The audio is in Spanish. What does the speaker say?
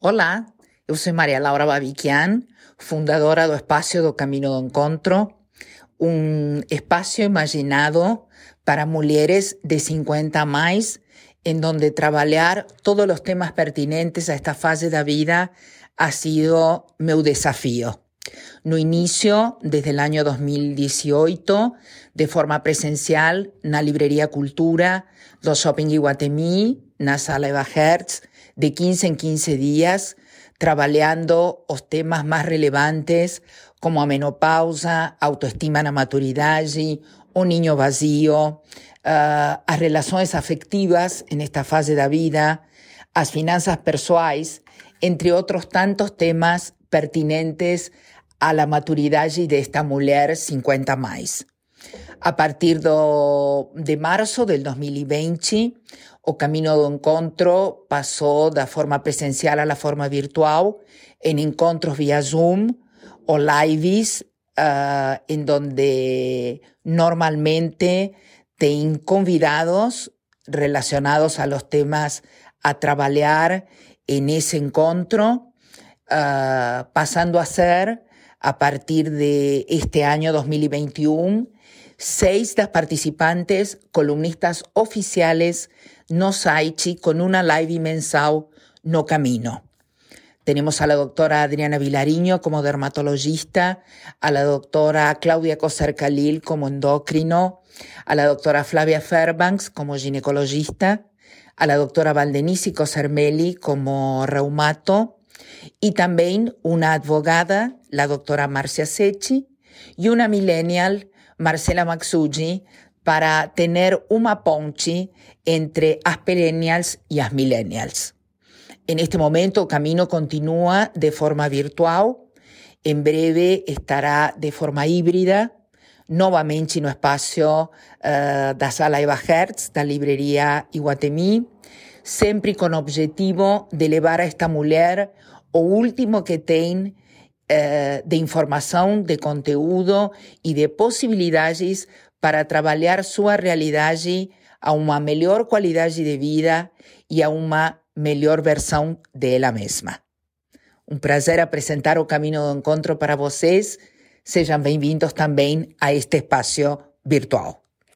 Olá, eu sou Maria Laura Babiquian, fundadora do Espaço do Caminho do Encontro, um espaço imaginado para mulheres de 50 a mais, en donde trabalhar todos os temas pertinentes a esta fase da vida ha sido meu desafío. No inicio, desde el año 2018, de forma presencial, na Librería Cultura do Shopping Iguatemi, na Sala Eva Hertz, de 15 en 15 días, trabajando los temas más relevantes como a menopausa, autoestima na maturidade, o niño vacío, uh, as relações afectivas en esta fase da vida, as finanzas persuais, entre otros tantos temas pertinentes a la maturidade desta mulher 50 mais. A partir do, de março del 2020, o caminho do encontro passou da forma presencial à la forma virtual, em encontros via Zoom o lives, uh, en donde normalmente tem convidados relacionados a los temas a trabalhar en ese encontro, uh, pasando a ser a partir de este año 2021, seis de las participantes columnistas oficiales no Saichi con una live mensal no camino. Tenemos a la doctora Adriana Vilariño como dermatologista, a la doctora Claudia Coser Calil como endocrino, a la doctora Flavia Fairbanks como ginecologista, a la doctora Valdenisi Cosermeli como reumato, y también una abogada, la doctora Marcia Secchi, y una millennial, Marcela Maxugi, para tener una ponche entre las perennials y las millennials. En este momento el camino continúa de forma virtual, en breve estará de forma híbrida, nuevamente no espacio uh, da Sala Eva Hertz, da librería Iguatemi, siempre con objetivo de elevar a esta mujer o último que tem eh, de informação, de conteúdo e de possibilidades para trabalhar sua realidade a uma melhor qualidade de vida e a uma melhor versão dela mesma. Um prazer apresentar o Caminho do Encontro para vocês. Sejam bem-vindos também a este espaço virtual.